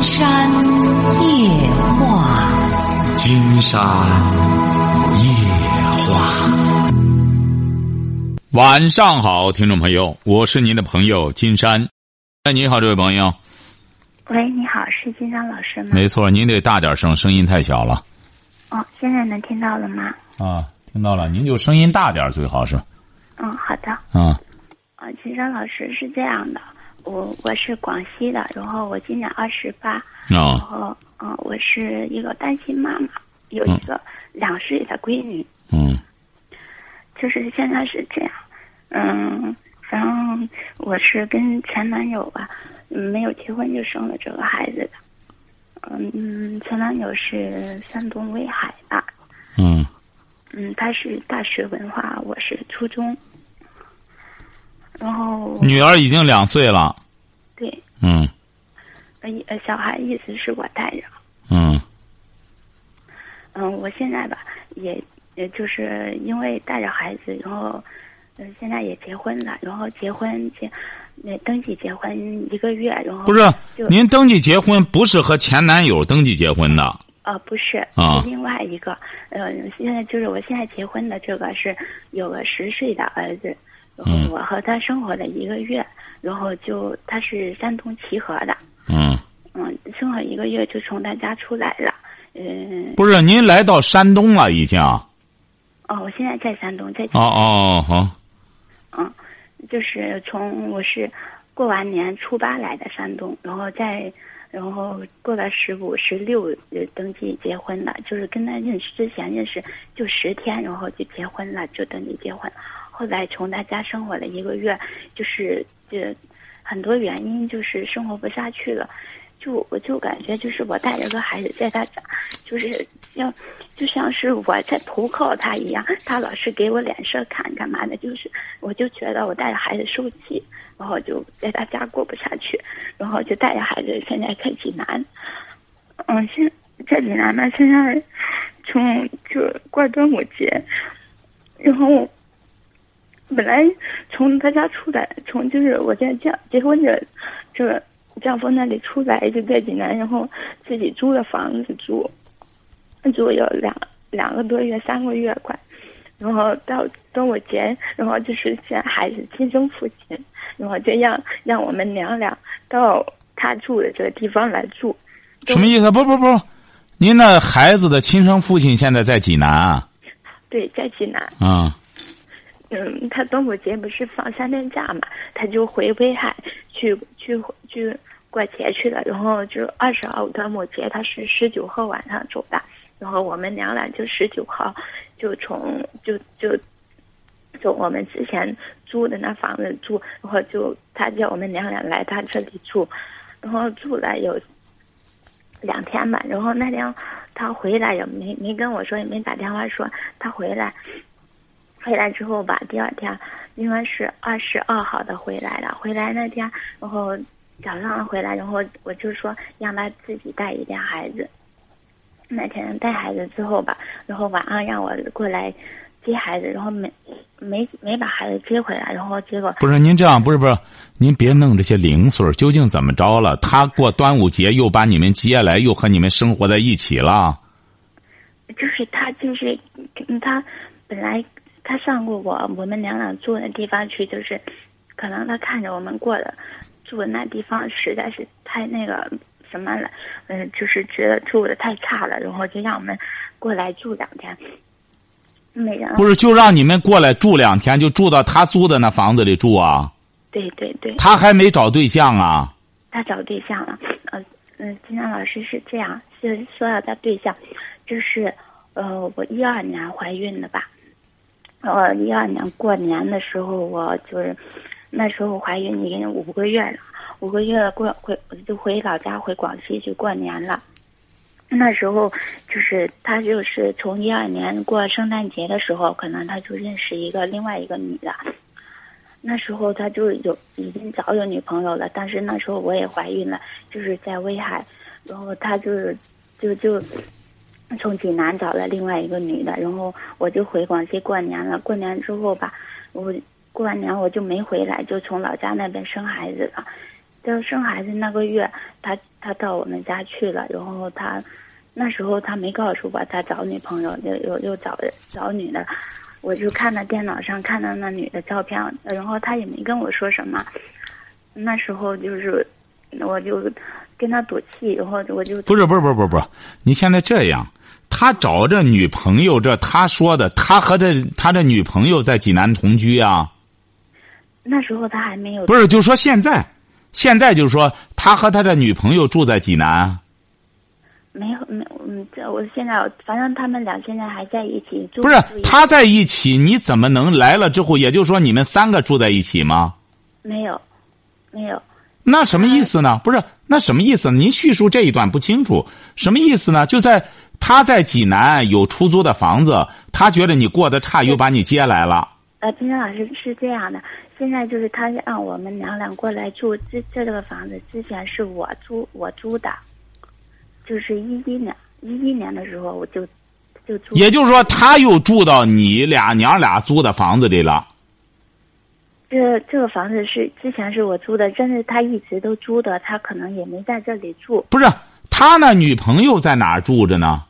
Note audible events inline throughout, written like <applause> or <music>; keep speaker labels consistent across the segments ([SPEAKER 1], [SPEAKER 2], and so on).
[SPEAKER 1] 金山夜话，
[SPEAKER 2] 金山夜话。晚上好，听众朋友，我是您的朋友金山。哎，你好，这位朋友。
[SPEAKER 3] 喂，你好，是金山老师吗？
[SPEAKER 2] 没错，您得大点声，声音太小了。
[SPEAKER 3] 哦，现在能听到了吗？
[SPEAKER 2] 啊，听到了，您就声音大点最好是。
[SPEAKER 3] 嗯，好的。
[SPEAKER 2] 啊。
[SPEAKER 3] 啊，金山老师是这样的，我我是广西的，然后我今年二十八。
[SPEAKER 2] 啊。
[SPEAKER 3] 然后，嗯，我是一个单亲妈妈，有一个两岁的闺女。
[SPEAKER 2] 嗯。
[SPEAKER 3] 就是现在是这样，嗯，然后我是跟前男友吧，没有结婚就生了这个孩子的。嗯，前男友是山东威海的。
[SPEAKER 2] 嗯。
[SPEAKER 3] 嗯，他是大学文化，我是初中。然后。
[SPEAKER 2] 女儿已经两岁了。
[SPEAKER 3] 对。
[SPEAKER 2] 嗯。
[SPEAKER 3] 呃，小孩意思是我带着。
[SPEAKER 2] 嗯。
[SPEAKER 3] 嗯，我现在吧，也也就是因为带着孩子，然后，嗯，现在也结婚了，然后结婚结，那登记结婚一个月，然后
[SPEAKER 2] 不是您登记结婚不是和前男友登记结婚的？
[SPEAKER 3] 啊，不是，
[SPEAKER 2] 啊，
[SPEAKER 3] 另外一个，呃，现在就是我现在结婚的这个是有个十岁的儿子，我和他生活了一个月，然后就他是山东齐河的，
[SPEAKER 2] 嗯，
[SPEAKER 3] 嗯，生活一个月就从他家出来了。嗯，
[SPEAKER 2] 不是，您来到山东了已经。哦，
[SPEAKER 3] 我现在在山东，在。
[SPEAKER 2] 哦哦好。
[SPEAKER 3] 嗯，就是从我是过完年初八来的山东，然后再然后过了十五、十六登记结婚了，就是跟他认识之前认识就十天，然后就结婚了，就登记结婚。后来从他家生活了一个月，就是这很多原因，就是生活不下去了。就我就感觉就是我带着个孩子在他家，就是像就像是我在投靠他一样，他老是给我脸色看干嘛的，就是我就觉得我带着孩子受气，然后就在他家过不下去，然后就带着孩子现在在济南，嗯，现在济南呢，现在从就过端午节，然后本来从他家出来，从就是我在结结婚这这。丈夫那里出来就在济南，然后自己租了房子住，住有两两个多月、三个月快，然后到端午节，然后就是见孩子亲生父亲，然后就让让我们娘俩到他住的这个地方来住。
[SPEAKER 2] 什么意思？不不不，您那孩子的亲生父亲现在在济南啊？
[SPEAKER 3] 对，在济南。
[SPEAKER 2] 啊。
[SPEAKER 3] 嗯，他端午节不是放三天假嘛，他就回威海去去去。过节去了，然后就二十号端午节，他是十九号晚上走的，然后我们娘俩就十九号就从就就从我们之前租的那房子住，然后就他叫我们娘俩来他这里住，然后住了有两天吧，然后那天他回来也没没跟我说，也没打电话说他回来，回来之后吧，第二天应该是二十二号的回来了，回来那天然后。早上回来，然后我就说让他自己带一点孩子。那天带孩子之后吧，然后晚上让我过来接孩子，然后没没没把孩子接回来，然后结果
[SPEAKER 2] 不是您这样，不是不是，您别弄这些零碎究竟怎么着了？他过端午节又把你们接来，又和你们生活在一起了？
[SPEAKER 3] 就是他，就是他本来他上过我我们娘俩住的地方去，就是可能他看着我们过的。住的那地方实在是太那个什么了，嗯，就是觉得住的太差了，然后就让我们过来住两天。没人
[SPEAKER 2] 不是就让你们过来住两天，就住到他租的那房子里住啊？
[SPEAKER 3] 对对对。
[SPEAKER 2] 他还没找对象啊？
[SPEAKER 3] 他找对象了，呃嗯，金阳老师是这样，是说到他对象，就是呃，我一二年怀孕的吧？我一二年过年的时候，我就是。那时候怀孕已经五个月了，五个月过回就回老家回广西去过年了。那时候就是他就是从一二年过圣诞节的时候，可能他就认识一个另外一个女的。那时候他就有已经早有女朋友了，但是那时候我也怀孕了，就是在威海，然后他就是就就从济南找了另外一个女的，然后我就回广西过年了。过年之后吧，我。过完年我就没回来，就从老家那边生孩子了。就生孩子那个月，他他到我们家去了，然后他那时候他没告诉我他找女朋友，又又又找找女的，我就看到电脑上看到那女的照片，然后他也没跟我说什么。那时候就是我就跟他赌气，然后我就
[SPEAKER 2] 不是不是不是不是不是，你现在这样，他找这女朋友，这他说的，他和这他这女朋友在济南同居啊。
[SPEAKER 3] 那时候他还没有
[SPEAKER 2] 不是，就说现在，现在就是说他和他的女朋友住在济南。
[SPEAKER 3] 没有没有，嗯，这我现在反正他们俩现在还在一起住。
[SPEAKER 2] 不是他在一起，你怎么能来了之后？也就是说你们三个住在一起吗？
[SPEAKER 3] 没有，没有。
[SPEAKER 2] 那什么意思呢？不是那什么意思？您叙述这一段不清楚，什么意思呢？就在他在济南有出租的房子，他觉得你过得差，又把你接来了。
[SPEAKER 3] 呃，金山老师是这样的。现在就是他让我们娘俩过来住，这这个房子之前是我租我租的，就是一一年一一年的时候我就就租。
[SPEAKER 2] 也就是说，他又住到你俩娘俩租的房子里了。
[SPEAKER 3] 这这个房子是之前是我租的，但是他一直都租的，他可能也没在这里住。
[SPEAKER 2] 不是他那女朋友在哪儿住着呢？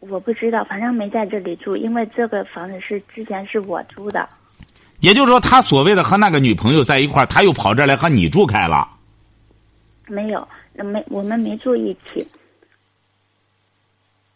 [SPEAKER 3] 我不知道，反正没在这里住，因为这个房子是之前是我租的。
[SPEAKER 2] 也就是说，他所谓的和那个女朋友在一块儿，他又跑这儿来和你住开了。
[SPEAKER 3] 没有，没我们没住一起。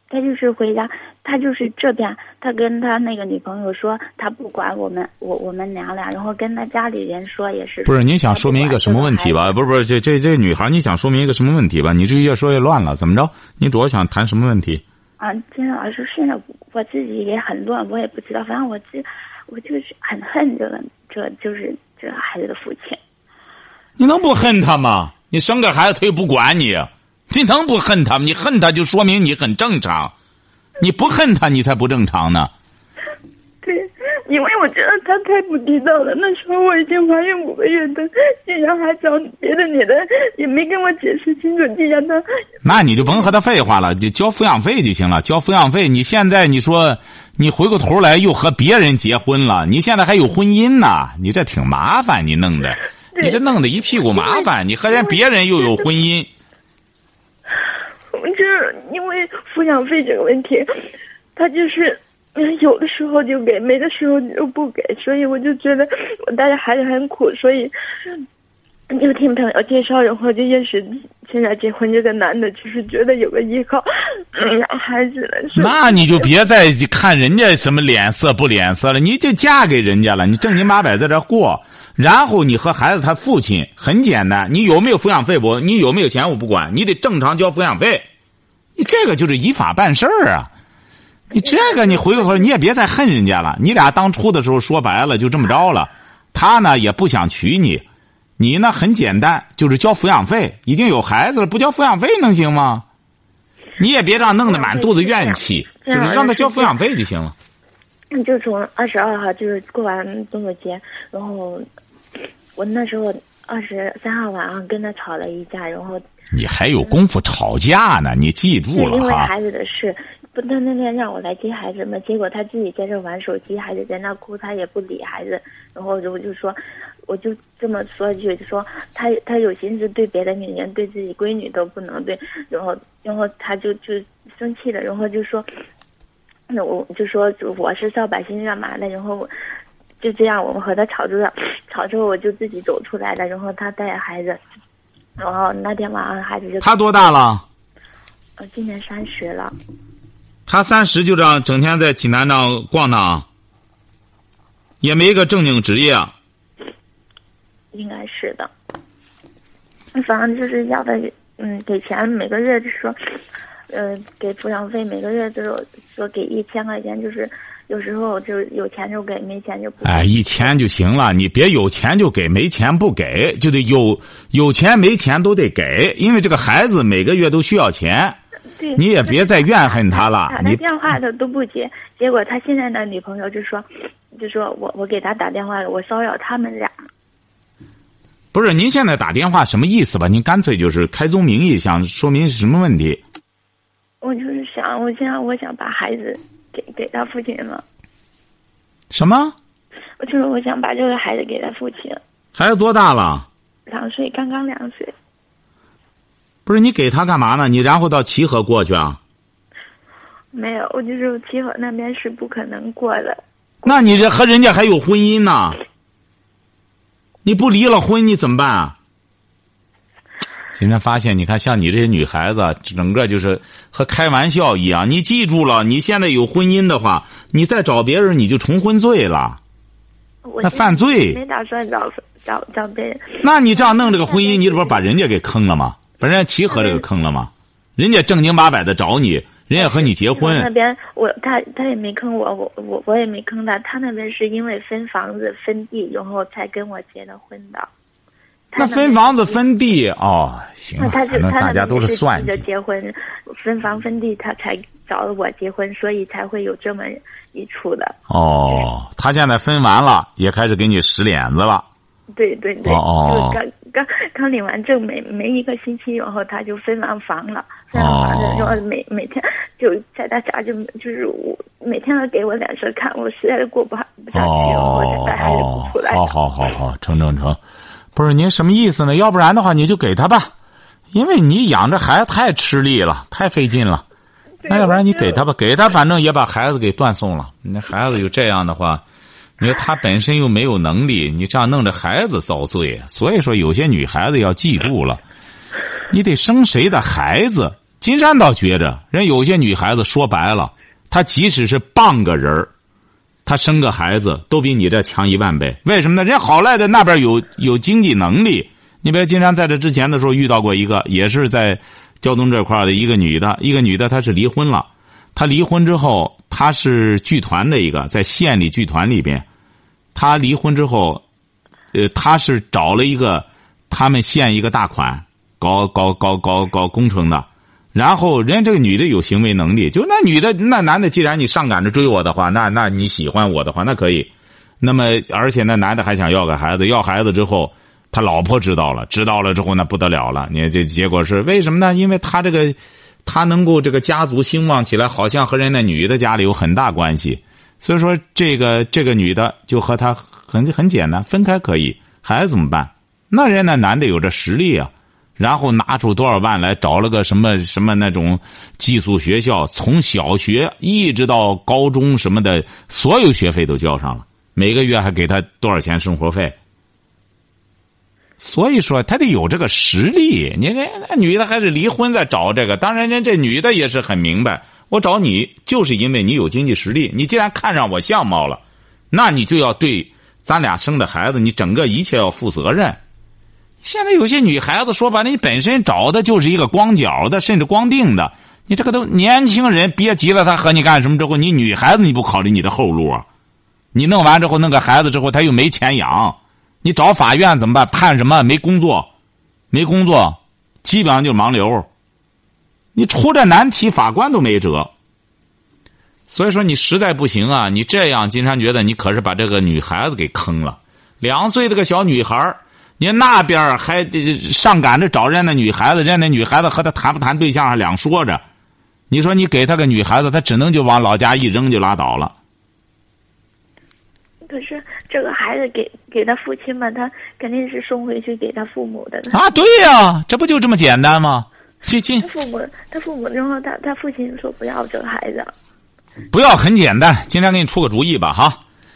[SPEAKER 3] 他就是回家，他就是这边，他跟他那个女朋友说，他不管我们，我我们娘俩，然后跟他家里人说也是。
[SPEAKER 2] 不是，您想说明一个什么问题吧？不是不是，这这这女孩，你想说明一个什么问题吧？你这越说越乱了，怎么着？你主要想谈什么问题？
[SPEAKER 3] 啊，金老师，现在我自己也很乱，我也不知道，反正我这。我就是很恨这个，这就是这孩子的父亲。
[SPEAKER 2] 你能不恨他吗？你生个孩子他又不管你，你能不恨他吗？你恨他就说明你很正常，你不恨他你才不正常呢。
[SPEAKER 3] 对，因为我觉得他太不地道了。那时候我已经怀孕五个月的，竟然还找别的女的，也没跟我解释清楚，竟然他……
[SPEAKER 2] 那你就甭和他废话了，就交抚养费就行了。交抚养费，你现在你说。你回过头来又和别人结婚了，你现在还有婚姻呢，你这挺麻烦，你弄的，你这弄得一屁股麻烦，你和人别人又有婚姻。<laughs>
[SPEAKER 3] 我这因为抚养费这个问题，他就是 <laughs> 有的时候就给，没的时候就不给，所以我就觉得我带着孩子很苦，所以。就听朋友介绍，然后就认识现在结婚这个男的，就是觉得有个依靠，养孩子了。
[SPEAKER 2] 那你就别再看人家什么脸色不脸色了，你就嫁给人家了，你正经八百在这过，然后你和孩子他父亲很简单，你有没有抚养费不？你有没有钱我不管，你得正常交抚养费，你这个就是依法办事儿啊。你这个你回过头你也别再恨人家了，你俩当初的时候说白了就这么着了，他呢也不想娶你。你呢？很简单，就是交抚养费。已经有孩子了，不交抚养费能行吗？你也别让弄得满肚子怨气，就是让他交抚养费就行了。
[SPEAKER 3] 就从二十二号就是过完中秋节，然后我那时候二十三号晚上跟他吵了一架，然后
[SPEAKER 2] 你还有功夫吵架呢？你记住了哈。
[SPEAKER 3] 因为孩子的事，不，他那天让我来接孩子嘛，结果他自己在这玩手机，孩子在那哭，他也不理孩子，然后我就说。我就这么说一句，就说他他有心思对别的女人，对自己闺女都不能对，然后然后他就就生气了，然后就说，那我就说我是扫把星干嘛的，然后就这样我们和他吵着了，吵之后我就自己走出来了，然后他带着孩子，然后那天晚上孩子就
[SPEAKER 2] 他多大了？
[SPEAKER 3] 呃，今年三十了。
[SPEAKER 2] 他三十就这样整天在济南那逛荡，也没个正经职业。
[SPEAKER 3] 应该是的，反正就是要的，嗯，给钱，每个月就说，呃，给抚养费，每个月都有说给一千块钱，就是有时候就有钱就给，没钱就不。
[SPEAKER 2] 哎，一千就行了，你别有钱就给，没钱不给，就得有有钱没钱都得给，因为这个孩子每个月都需要钱。
[SPEAKER 3] 对。
[SPEAKER 2] 你也别再怨恨他了。
[SPEAKER 3] 打他电话他都不接，结果他现在的女朋友就说，就说我我给他打电话了，我骚扰他们俩。
[SPEAKER 2] 不是您现在打电话什么意思吧？您干脆就是开宗明义，想说明什么问题？
[SPEAKER 3] 我就是想，我现在我想把孩子给给他父亲了。
[SPEAKER 2] 什么？
[SPEAKER 3] 我就是我想把这个孩子给他父亲。
[SPEAKER 2] 孩子多大了？
[SPEAKER 3] 两岁，刚刚两岁。
[SPEAKER 2] 不是你给他干嘛呢？你然后到齐河过去啊？
[SPEAKER 3] 没有，我就是齐河那边是不可能过的。
[SPEAKER 2] 那你这和人家还有婚姻呢？你不离了婚你怎么办啊？今天发现，你看像你这些女孩子，整个就是和开玩笑一样。你记住了，你现在有婚姻的话，你再找别人你就重婚罪了，那犯罪。
[SPEAKER 3] 没打算找找找别人。
[SPEAKER 2] 那你这样弄这个婚姻，你这不是把人家给坑了吗？把人家齐河这个坑了吗？人家正经八百的找你，人家和你结婚。
[SPEAKER 3] 那边我他他也没坑我，我我我也没坑他。他那边是因为分房子分地，然后才跟我结的婚的。
[SPEAKER 2] 那分房子分地哦，行，
[SPEAKER 3] 反正
[SPEAKER 2] 大家都
[SPEAKER 3] 是
[SPEAKER 2] 算
[SPEAKER 3] 着结婚，分房分地，他才找了我结婚，所以才会有这么一出的。
[SPEAKER 2] 哦，他现在分完了，也开始给你使脸子了。
[SPEAKER 3] 对对对，
[SPEAKER 2] 哦
[SPEAKER 3] 刚刚刚领完证没没一个星期，然后他就分完房了，分完房子，然后每每天就在他家就就是我每天都给我脸色看，我实在是过不下去，我才带孩子不出来。
[SPEAKER 2] 好好好好，成成成。不是您什么意思呢？要不然的话，你就给他吧，因为你养这孩子太吃力了，太费劲了。那要不然你给他吧，给他反正也把孩子给断送了。那孩子有这样的话，你说他本身又没有能力，你这样弄着孩子遭罪。所以说，有些女孩子要记住了，你得生谁的孩子。金山倒觉着，人有些女孩子说白了，她即使是半个人儿。他生个孩子都比你这强一万倍，为什么呢？人家好赖在那边有有经济能力。你比如金山在这之前的时候遇到过一个，也是在交通这块的一个女的，一个女的她是离婚了。她离婚之后，她是剧团的一个，在县里剧团里边。他离婚之后，呃，他是找了一个他们县一个大款，搞搞搞搞搞工程的。然后，人家这个女的有行为能力，就那女的那男的，既然你上赶着追我的话，那那你喜欢我的话，那可以。那么，而且那男的还想要个孩子，要孩子之后，他老婆知道了，知道了之后那不得了了。你这结果是为什么呢？因为他这个，他能够这个家族兴旺起来，好像和人那女的家里有很大关系。所以说，这个这个女的就和他很很简单，分开可以，孩子怎么办？那人那男的有这实力啊。然后拿出多少万来找了个什么什么那种寄宿学校，从小学一直到高中什么的，所有学费都交上了，每个月还给他多少钱生活费。所以说他得有这个实力。你看那女的还是离婚再找这个，当然人这女的也是很明白，我找你就是因为你有经济实力。你既然看上我相貌了，那你就要对咱俩生的孩子，你整个一切要负责任。现在有些女孩子说白了，你本身找的就是一个光脚的，甚至光腚的。你这个都年轻人，别急了，他和你干什么之后，你女孩子你不考虑你的后路啊？你弄完之后，弄个孩子之后，他又没钱养，你找法院怎么办？判什么？没工作，没工作，基本上就盲流。你出这难题，法官都没辙。所以说，你实在不行啊！你这样，金山觉得你可是把这个女孩子给坑了。两岁这个小女孩你那边还上赶着找人家那女孩子，人家那女孩子和他谈不谈对象还两说着。你说你给他个女孩子，他只能就往老家一扔就拉倒了。
[SPEAKER 3] 可是这个孩子给给他父亲嘛，他肯定是送回去给他父母的。
[SPEAKER 2] 啊，对呀，这不就这么简单吗？亲亲。
[SPEAKER 3] 他父母，他父母，然后他他父亲说不要这个孩子。
[SPEAKER 2] 不要很简单，今天给你出个主意吧，哈。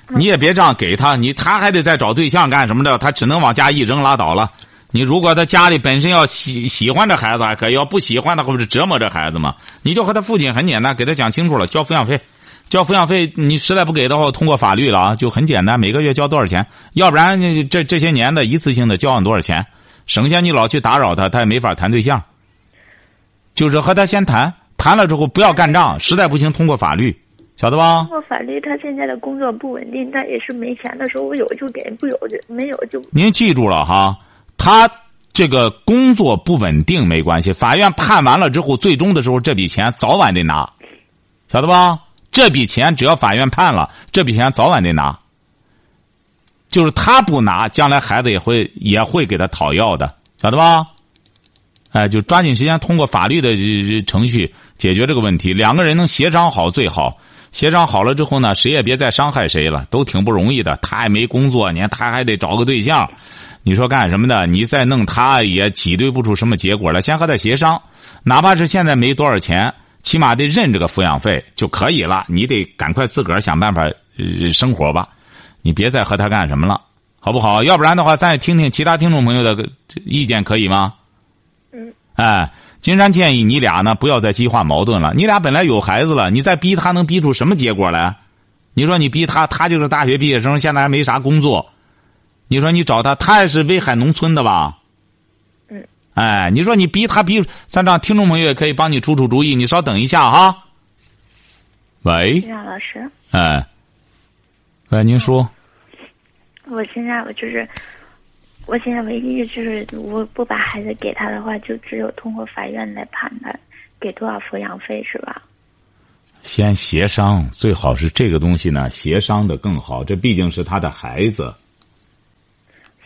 [SPEAKER 2] 你也别这样给他，你他还得再找对象干什么的？他只能往家一扔拉倒了。你如果他家里本身要喜喜欢这孩子还可以，要不喜欢的话不是折磨这孩子吗？你就和他父亲很简单，给他讲清楚了，交抚养费，交抚养费。你实在不给的话，通过法律了啊，就很简单，每个月交多少钱？要不然这这些年的一次性的交上多少钱？省下你老去打扰他，他也没法谈对象。就是和他先谈谈了之后，不要干仗，实在不行通过法律。晓得吧？
[SPEAKER 3] 通过法律，他现在的工作不稳定，他也是没钱的时候，我有就给，不有就没有就。
[SPEAKER 2] 您记住了哈，他这个工作不稳定没关系，法院判完了之后，最终的时候这笔钱早晚得拿，晓得吧？这笔钱只要法院判了，这笔钱早晚得拿。就是他不拿，将来孩子也会也会给他讨要的，晓得吧？哎，就抓紧时间通过法律的程序解决这个问题，两个人能协商好最好。协商好了之后呢，谁也别再伤害谁了，都挺不容易的。他也没工作，你看他还得找个对象，你说干什么的？你再弄他也挤兑不出什么结果来。先和他协商，哪怕是现在没多少钱，起码得认这个抚养费就可以了。你得赶快自个儿想办法生活吧，你别再和他干什么了，好不好？要不然的话，咱也听听其他听众朋友的意见，可以吗？
[SPEAKER 3] 嗯。
[SPEAKER 2] 哎。金山建议你俩呢，不要再激化矛盾了。你俩本来有孩子了，你再逼他，能逼出什么结果来？你说你逼他，他就是大学毕业生，现在还没啥工作。你说你找他，他也是威海农村的吧？
[SPEAKER 3] 嗯。
[SPEAKER 2] 哎，你说你逼他逼，咱让听众朋友也可以帮你出出主意。你稍等一下哈。喂。
[SPEAKER 3] 杨老师。
[SPEAKER 2] 哎。喂，您说。
[SPEAKER 3] 我现在我就是。我现在唯一就是，我不把孩子给他的话，就只有通过法院来判他给多少抚养费，是吧？
[SPEAKER 2] 先协商，最好是这个东西呢，协商的更好。这毕竟是他的孩子。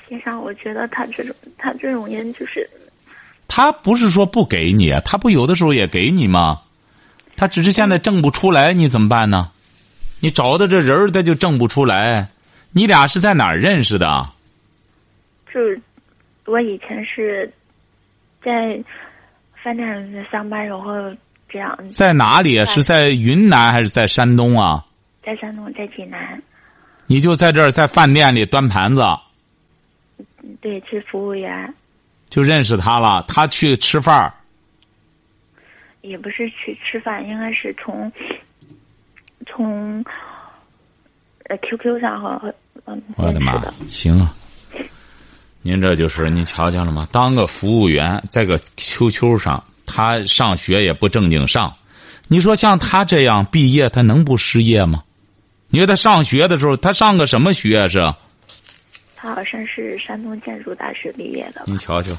[SPEAKER 3] 协商，我觉得他这种，他这种人就是。
[SPEAKER 2] 他不是说不给你，他不有的时候也给你吗？他只是现在挣不出来，你怎么办呢？你找的这人他就挣不出来。你俩是在哪儿认识的？
[SPEAKER 3] 就是我以前是在饭店上班，然后这样。
[SPEAKER 2] 在哪里？是在云南还是在山东啊？
[SPEAKER 3] 在山东，在济南。
[SPEAKER 2] 你就在这儿，在饭店里端盘子。
[SPEAKER 3] 对，是服务员。
[SPEAKER 2] 就认识他了，他去吃饭。
[SPEAKER 3] 也不是去吃饭，应该是从从呃 QQ 上和嗯。
[SPEAKER 2] 我的妈！行啊。您这就是您瞧见了吗？当个服务员，在个 QQ 上，他上学也不正经上。你说像他这样毕业，他能不失业吗？你说他上学的时候，他上个什么学是？
[SPEAKER 3] 他好像是山东建筑大学毕业的。
[SPEAKER 2] 你瞧瞧，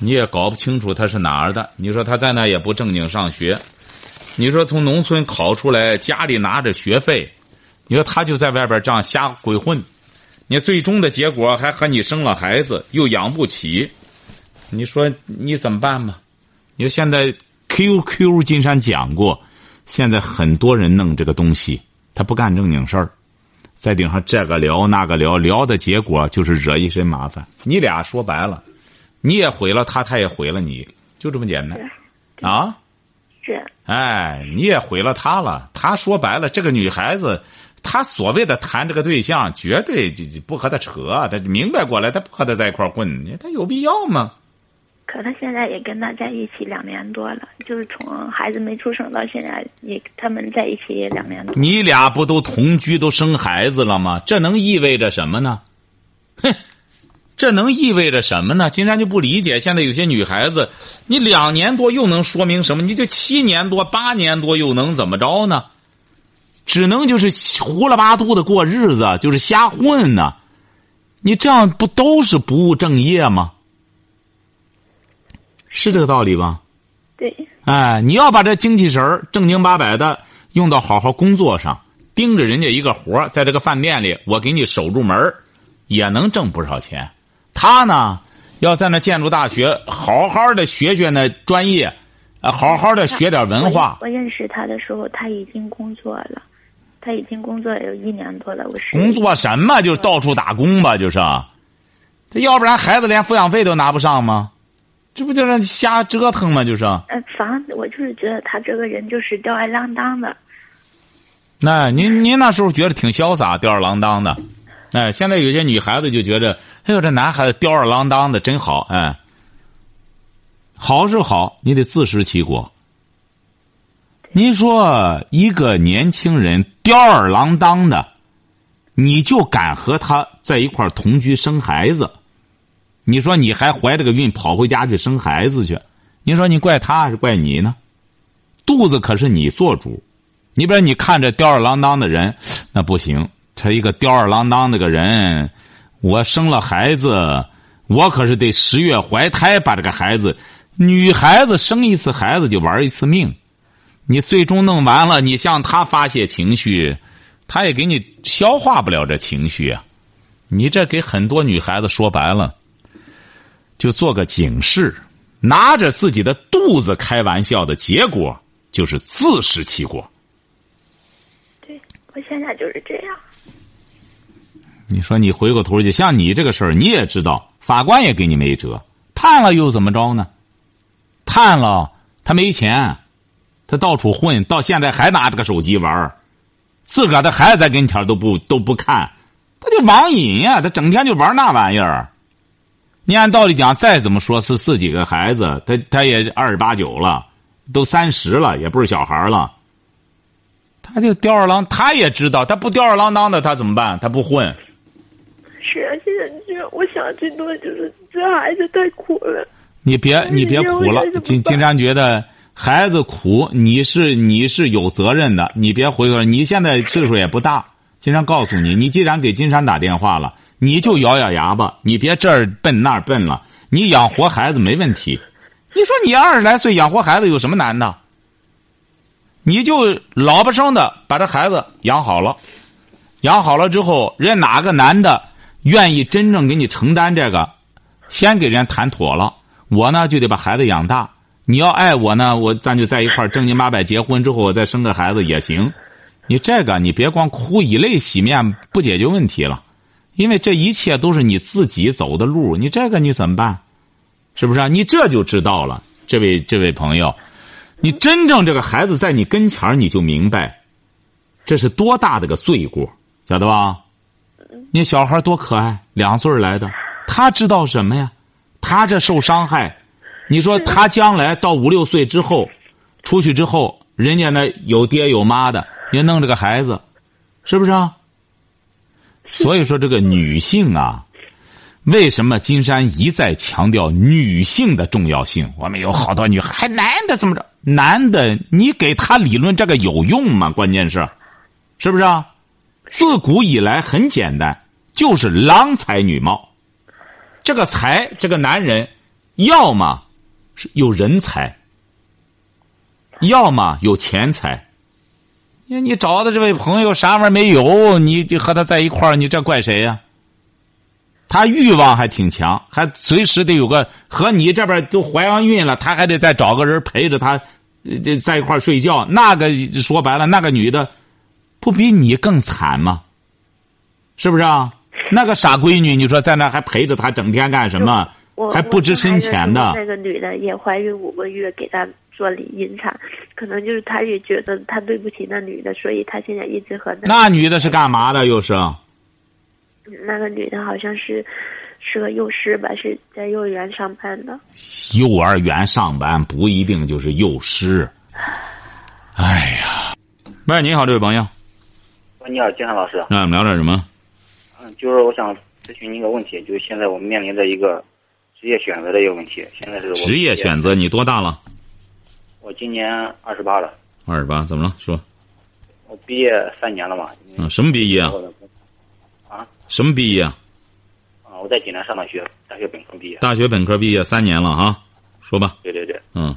[SPEAKER 2] 你也搞不清楚他是哪儿的。你说他在那也不正经上学，你说从农村考出来，家里拿着学费，你说他就在外边这样瞎鬼混。你最终的结果还和你生了孩子，又养不起，你说你怎么办吧？你说现在 QQ 金山讲过，现在很多人弄这个东西，他不干正经事儿，在顶上这个聊那个聊，聊的结果就是惹一身麻烦。你俩说白了，你也毁了他，他也毁了你，就这么简单。啊？
[SPEAKER 3] 是。
[SPEAKER 2] 哎，你也毁了他了。他说白了，这个女孩子。他所谓的谈这个对象，绝对就不和他扯，他明白过来，他不和他在一块混，他有必要吗？
[SPEAKER 3] 可他现在也跟他在一起两年多了，就是从孩子没出生到现在，也他们在一起也两年多。
[SPEAKER 2] 你俩不都同居，都生孩子了吗？这能意味着什么呢？哼，<laughs> 这能意味着什么呢？金山就不理解，现在有些女孩子，你两年多又能说明什么？你就七年多、八年多又能怎么着呢？只能就是胡了八嘟的过日子，就是瞎混呢。你这样不都是不务正业吗？是这个道理吧？
[SPEAKER 3] 对。
[SPEAKER 2] 哎，你要把这精气神儿正经八百的用到好好工作上，盯着人家一个活在这个饭店里，我给你守住门也能挣不少钱。他呢，要在那建筑大学好好的学学那专业，好好的学点文化。
[SPEAKER 3] 我认识他的时候，他已经工作了。他已经工作有一年多了，我是
[SPEAKER 2] 工作什么？就是到处打工吧，就是。他要不然孩子连抚养费都拿不上吗？这不就是瞎折腾吗？就是。
[SPEAKER 3] 呃，反正我就是觉得他这个人就是吊儿郎当的。
[SPEAKER 2] 那您您那时候觉得挺潇洒，吊儿郎当的。哎，现在有些女孩子就觉得，哎呦，这男孩子吊儿郎当的真好，哎。好是好，你得自食其果。您说一个年轻人吊儿郎当的，你就敢和他在一块同居生孩子？你说你还怀着个孕跑回家去生孩子去？你说你怪他还是怪你呢？肚子可是你做主，你比如你看着吊儿郎当的人，那不行。他一个吊儿郎当的个人，我生了孩子，我可是得十月怀胎把这个孩子。女孩子生一次孩子就玩一次命。你最终弄完了，你向他发泄情绪，他也给你消化不了这情绪啊！你这给很多女孩子说白了，就做个警示：拿着自己的肚子开玩笑的结果，就是自食其果。
[SPEAKER 3] 对我现在就是这样。
[SPEAKER 2] 你说你回过头去，像你这个事儿，你也知道，法官也给你没辙，判了又怎么着呢？判了他没钱，他到处混，到现在还拿着个手机玩，自个儿的孩子在跟前都不都不看，他就网瘾呀、他整天就玩那玩意儿。你按道理讲，再怎么说是四几个孩子，他他也二十八九了，都三十了，也不是小孩了。他就吊儿郎，他也知道，他不吊儿郎当的，他怎么办？他不混。
[SPEAKER 3] 是啊，现在这我想最多就是这孩子太苦了。
[SPEAKER 2] 你别你别苦了金金山觉得孩子苦，你是你是有责任的，你别回头。你现在岁数也不大，金山告诉你，你既然给金山打电话了，你就咬咬牙吧，你别这儿笨那儿笨了，你养活孩子没问题。你说你二十来岁养活孩子有什么难的？你就老不生的把这孩子养好了，养好了之后，人家哪个男的愿意真正给你承担这个，先给人家谈妥了。我呢就得把孩子养大。你要爱我呢，我咱就在一块儿正经八百结婚之后，我再生个孩子也行。你这个你别光哭，以泪洗面不解决问题了，因为这一切都是你自己走的路。你这个你怎么办？是不是、啊？你这就知道了，这位这位朋友，你真正这个孩子在你跟前儿你就明白，这是多大的个罪过，晓得吧？你小孩多可爱，两岁儿来的，他知道什么呀？他这受伤害，你说他将来到五六岁之后，出去之后，人家那有爹有妈的，也弄这个孩子，是不是啊？所以说，这个女性啊，为什么金山一再强调女性的重要性？我们有好多女孩，还男的怎么着？男的，你给他理论这个有用吗？关键是，是不是啊？自古以来很简单，就是郎才女貌。这个才，这个男人，要么是有人才，要么有钱财。你你找的这位朋友啥玩意儿没有？你就和他在一块儿，你这怪谁呀、他欲望还挺强，还随时得有个和你这边都怀完孕了，他还得再找个人陪着他，这在一块儿睡觉。那个说白了，那个女的，不比你更惨吗？是不是啊？那个傻闺女，你说在那还陪着他，整天干什么？
[SPEAKER 3] 我
[SPEAKER 2] 还不知深浅的
[SPEAKER 3] 我那个女的也怀孕五个月，给她做理孕产，可能就是他也觉得他对不起那女的，所以他现在一直和
[SPEAKER 2] 那女的是干嘛的？又是
[SPEAKER 3] 那个女的好像是是个幼师吧，是在幼儿园上班的。
[SPEAKER 2] 幼儿园上班，不一定就是幼师。哎呀，喂，你好，这位朋友，
[SPEAKER 4] 喂，你好，金山老师。
[SPEAKER 2] 那我们聊点什么？
[SPEAKER 4] 嗯，就是我想咨询您一个问题，就是现在我们面临着一个职业选择的一个问题。现在是我
[SPEAKER 2] 职业选择，你多大了？
[SPEAKER 4] 我今年二十八了，
[SPEAKER 2] 二十八，怎么了？说，
[SPEAKER 4] 我毕业三年了嘛。
[SPEAKER 2] 嗯，什么毕业啊？
[SPEAKER 4] 啊
[SPEAKER 2] 什么毕业？
[SPEAKER 4] 啊！我在济南上大学，大学本科毕业。
[SPEAKER 2] 大学本科毕业三年了啊？说吧，
[SPEAKER 4] 对对对，
[SPEAKER 2] 嗯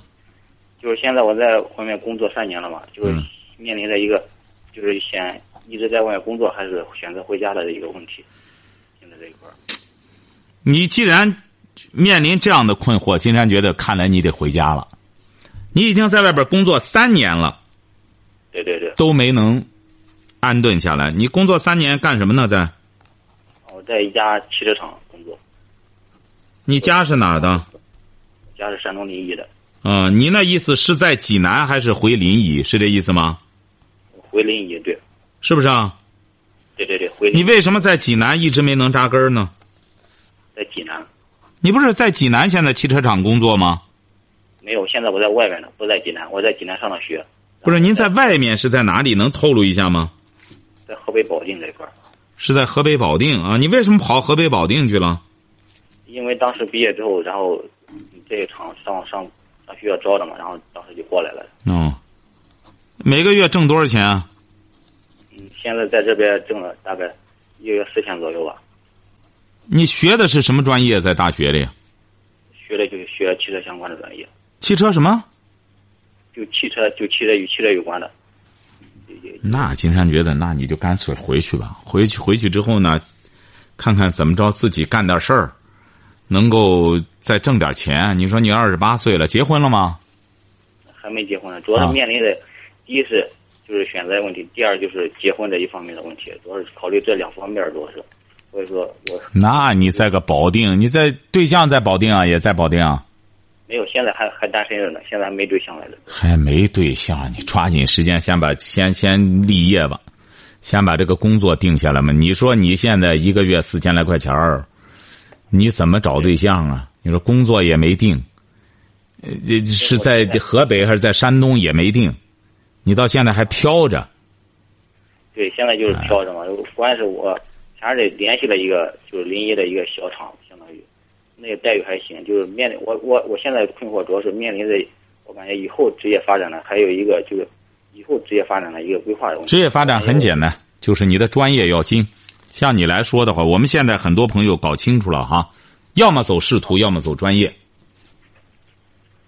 [SPEAKER 4] 就是现在我在外面工作三年了嘛，就是
[SPEAKER 2] 嗯
[SPEAKER 4] 面临着一个，就是想一直在外面工作，还是选择回家的一个问题。现在这一块儿，
[SPEAKER 2] 你既然面临这样的困惑，金山觉得看来你得回家了。你已经在外边工作三年了，
[SPEAKER 4] 对对对，
[SPEAKER 2] 都没能安顿下来。你工作三年干什么呢？在
[SPEAKER 4] 我在一家汽车厂工作，
[SPEAKER 2] 你家是哪儿的？
[SPEAKER 4] 家是山东临沂的，
[SPEAKER 2] 啊、你那意思是在济南还是回临沂？是这意思吗？
[SPEAKER 4] 回临沂，对
[SPEAKER 2] 是不是啊？
[SPEAKER 4] 对对对，回
[SPEAKER 2] 你为什么在济南一直没能扎根呢？
[SPEAKER 4] 在济南。
[SPEAKER 2] 你不是在济南现在汽车厂工作吗？
[SPEAKER 4] 没有，现在我在外面呢，不在济南，我在济南上的学。
[SPEAKER 2] 不是，您在外面是在哪里？能透露一下吗？
[SPEAKER 4] 在河北保定这一块儿，
[SPEAKER 2] 是在河北保定啊？你为什么跑河北保定去了？
[SPEAKER 4] 因为当时毕业之后，然后这个厂上上上学校招的嘛，然后当时就过来了。
[SPEAKER 2] 哦，每个月挣多少钱啊？
[SPEAKER 4] 嗯，现在在这边挣了大概一个月四千左右吧，
[SPEAKER 2] 你学的是什么专业？在大学里？
[SPEAKER 4] 学的就是学汽车相关的专业，
[SPEAKER 2] 汽车什么？
[SPEAKER 4] 就汽车就汽车与汽车有关的。
[SPEAKER 2] 那金山觉得，那你就干脆回去吧。回去回去之后呢，看看怎么着自己干点事儿，能够再挣点钱。你说你二十八岁了，结婚了吗？
[SPEAKER 4] 还没结婚呢，主要是面临的，第一是就就是选择问题，第二就是结婚这一方面的问题，主要是考虑这两方面，主要是，所以说我
[SPEAKER 2] 那你在个保定，你在对象在保定啊，也在保定啊，
[SPEAKER 4] 没有，现在还还单身着呢，现在还没对象来着。
[SPEAKER 2] 还没对象，你抓紧时间先把先先立业吧，先把这个工作定下来嘛。你说你现在一个月四千来块钱儿，你怎么找对象啊？你说工作也没定，呃，这是在河北还是在山东也没定，你到现在还飘着。
[SPEAKER 4] 对，现在就是飘着嘛。关键是我前儿得联系了一个就是临沂的一个小厂，相当于那个待遇还行。就是面临我我我现在困惑主要是面临着我感觉以后职业发展呢，还有一个就是以后职业发展的一个规划问题。
[SPEAKER 2] 职业发展很简单，就是你的专业要精。像你来说的话，我们现在很多朋友搞清楚了哈，要么走仕途，要么走专业。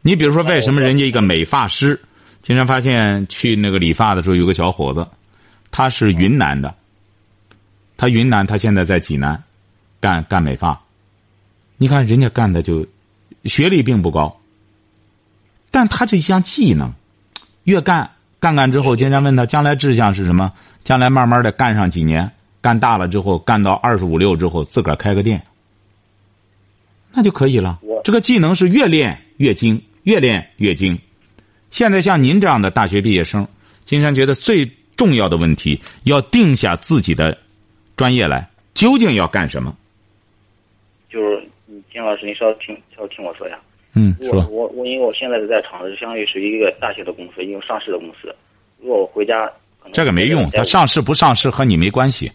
[SPEAKER 2] 你比如说，为什么人家一个美发师，经常发现去那个理发的时候，有个小伙子，他是云南的，他云南，他现在在济南干干美发。你看人家干的就学历并不高，但他这一项技能，越干干干之后，经常问他将来志向是什么？将来慢慢的干上几年，干大了之后，干到二十五六之后，自个儿开个店，那就可以了。这个技能是越练越精，越练越精。现在像您这样的大学毕业生，金山觉得最重要的问题要定下自己的专业来，究竟要干什么？
[SPEAKER 4] 就是金老师，您稍听稍听我说呀。
[SPEAKER 2] 嗯，
[SPEAKER 4] 我
[SPEAKER 2] 说
[SPEAKER 4] 我我因为我现在是在厂子，相当于是一个大型的公司，一个上市的公司。如果我回家，可能
[SPEAKER 2] 这个没用，它上市不上市和你没关系。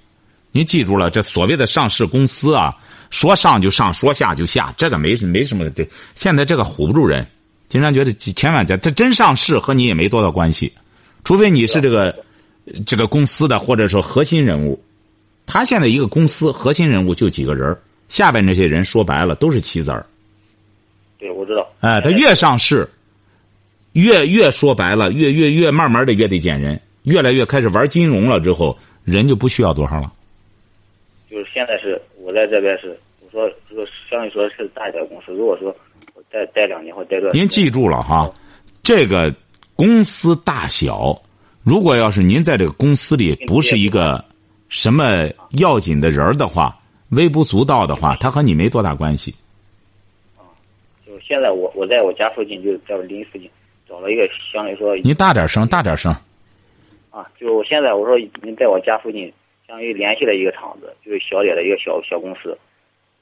[SPEAKER 2] 您记住了，这所谓的上市公司啊，说上就上，说下就下，这个没没什么的。现在这个唬不住人，经常觉得千万家这真上市和你也没多大关系，除非你是这个这个公司的或者说核心人物。他现在一个公司核心人物就几个人儿下边这些人说白了都是棋子儿。
[SPEAKER 4] 对，我知道。
[SPEAKER 2] 哎，他越上市，越越说白了，越越越慢慢的越得见人，越来越开始玩金融了之后，人就不需要多少了。
[SPEAKER 4] 就是现在是我在这边是，我说这个相当于说是大一点的公司，如果说我再待两年或待多，
[SPEAKER 2] 您记住了哈，这个公司大小，如果要是您在这个公司里不是一个什么要紧的人儿的话，微不足道的话，他和你没多大关系。
[SPEAKER 4] 就是现在我我在我家附近，就是在我邻附近找了一个相当于说
[SPEAKER 2] 你大点声，大点声。
[SPEAKER 4] 啊，就是我现在我说已经在我家附近，相当于联系了一个厂子，就是小点的一个小小公司，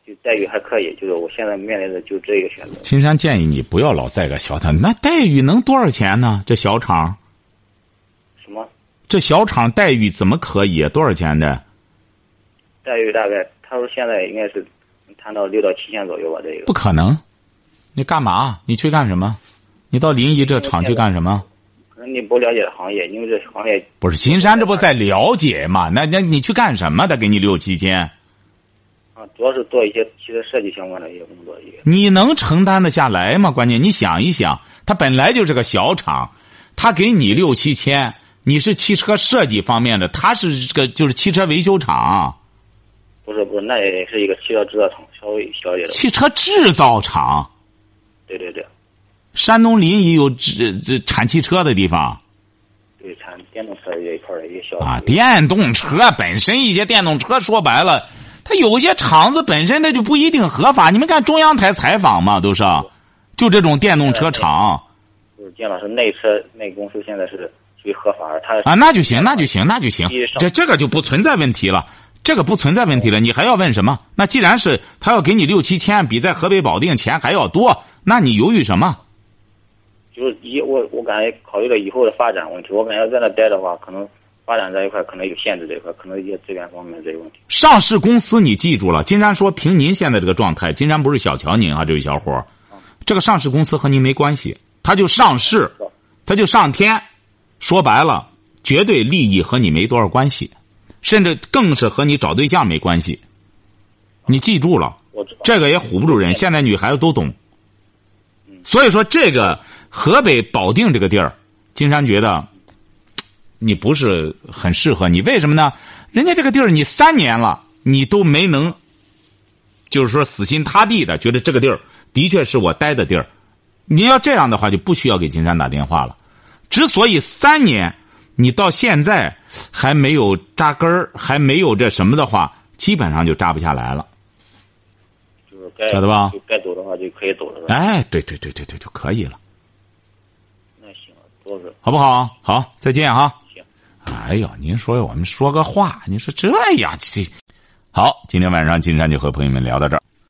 [SPEAKER 4] 就待遇还可以。就是我现在面临的就这一个选择。
[SPEAKER 2] 青山建议你不要老在个小厂，那待遇能多少钱呢？这小厂，这小厂待遇怎么可以？多少钱的？
[SPEAKER 4] 待遇大概他说现在应该是谈到六到七千左右吧，这个
[SPEAKER 2] 不可能！你干嘛？你去干什么？你到临沂这厂去干什么？
[SPEAKER 4] 可能你不了解行业，因为这行业
[SPEAKER 2] 不是金山，这不在了解嘛？那那你去干什么？他给你六七千，
[SPEAKER 4] 啊，主要是做一些汽车设计相关的一些工作。
[SPEAKER 2] 你能承担得下来吗？关键你想一想，他本来就是个小厂，他给你六七千，你是汽车设计方面的，他是这个就是汽车维修厂、
[SPEAKER 4] 不是不是，那也是一个汽车制造厂，稍微小一点的。
[SPEAKER 2] 汽车制造厂。
[SPEAKER 4] 对对对，
[SPEAKER 2] 山东临沂有这这产汽车的地方。
[SPEAKER 4] 对产电动车这一块儿的一个小。
[SPEAKER 2] 啊，电动车本身一些电动车说白了，它有些厂子本身它就不一定合法。你们看中央台采访嘛，都是就这种电动车厂。
[SPEAKER 4] 就是金老师，那车那公司现在是属于合法的，他
[SPEAKER 2] 啊，那就行，那就行，那就行这这个就不存在问题了。这个不存在问题了，你还要问什么？那既然是他要给你六七千，比在河北保定钱还要多，那你犹豫什么？
[SPEAKER 4] 就是以我我感觉考虑了以后的发展问题，我感觉在那待的话，可能发展这一块可能有限制，这一块可能一些资源方面这些问题。
[SPEAKER 2] 上市公司你记住了，金山说凭您现在这个状态，金山不是小瞧您啊，这位小伙儿，这个上市公司和您没关系，他就上市，他就上天，说白了，绝对利益和你没多少关系，甚至更是和你找对象没关系。你记住了，这个也唬不住人，现在女孩子都懂。所以说，这个河北保定这个地儿，金山觉得你不是很适合你。为什么呢？人家这个地儿你三年了，你都没能，就是说死心塌地的觉得这个地儿的确是我待的地儿。你要这样的话，就不需要给金山打电话了。之所以三年你到现在还没有扎根儿，还没有这什么的话，基本上就扎不下来了。
[SPEAKER 4] 就是该
[SPEAKER 2] 晓得吧
[SPEAKER 4] 就该走的话就可以走了，吧？
[SPEAKER 2] 哎，对对对对对，就可以了，
[SPEAKER 4] 那行，多是
[SPEAKER 2] 好不好？好，再见哈。
[SPEAKER 4] 行。
[SPEAKER 2] 哎呦，您说我们说个话，你说这样这，好，今天晚上金山就和朋友们聊到这儿。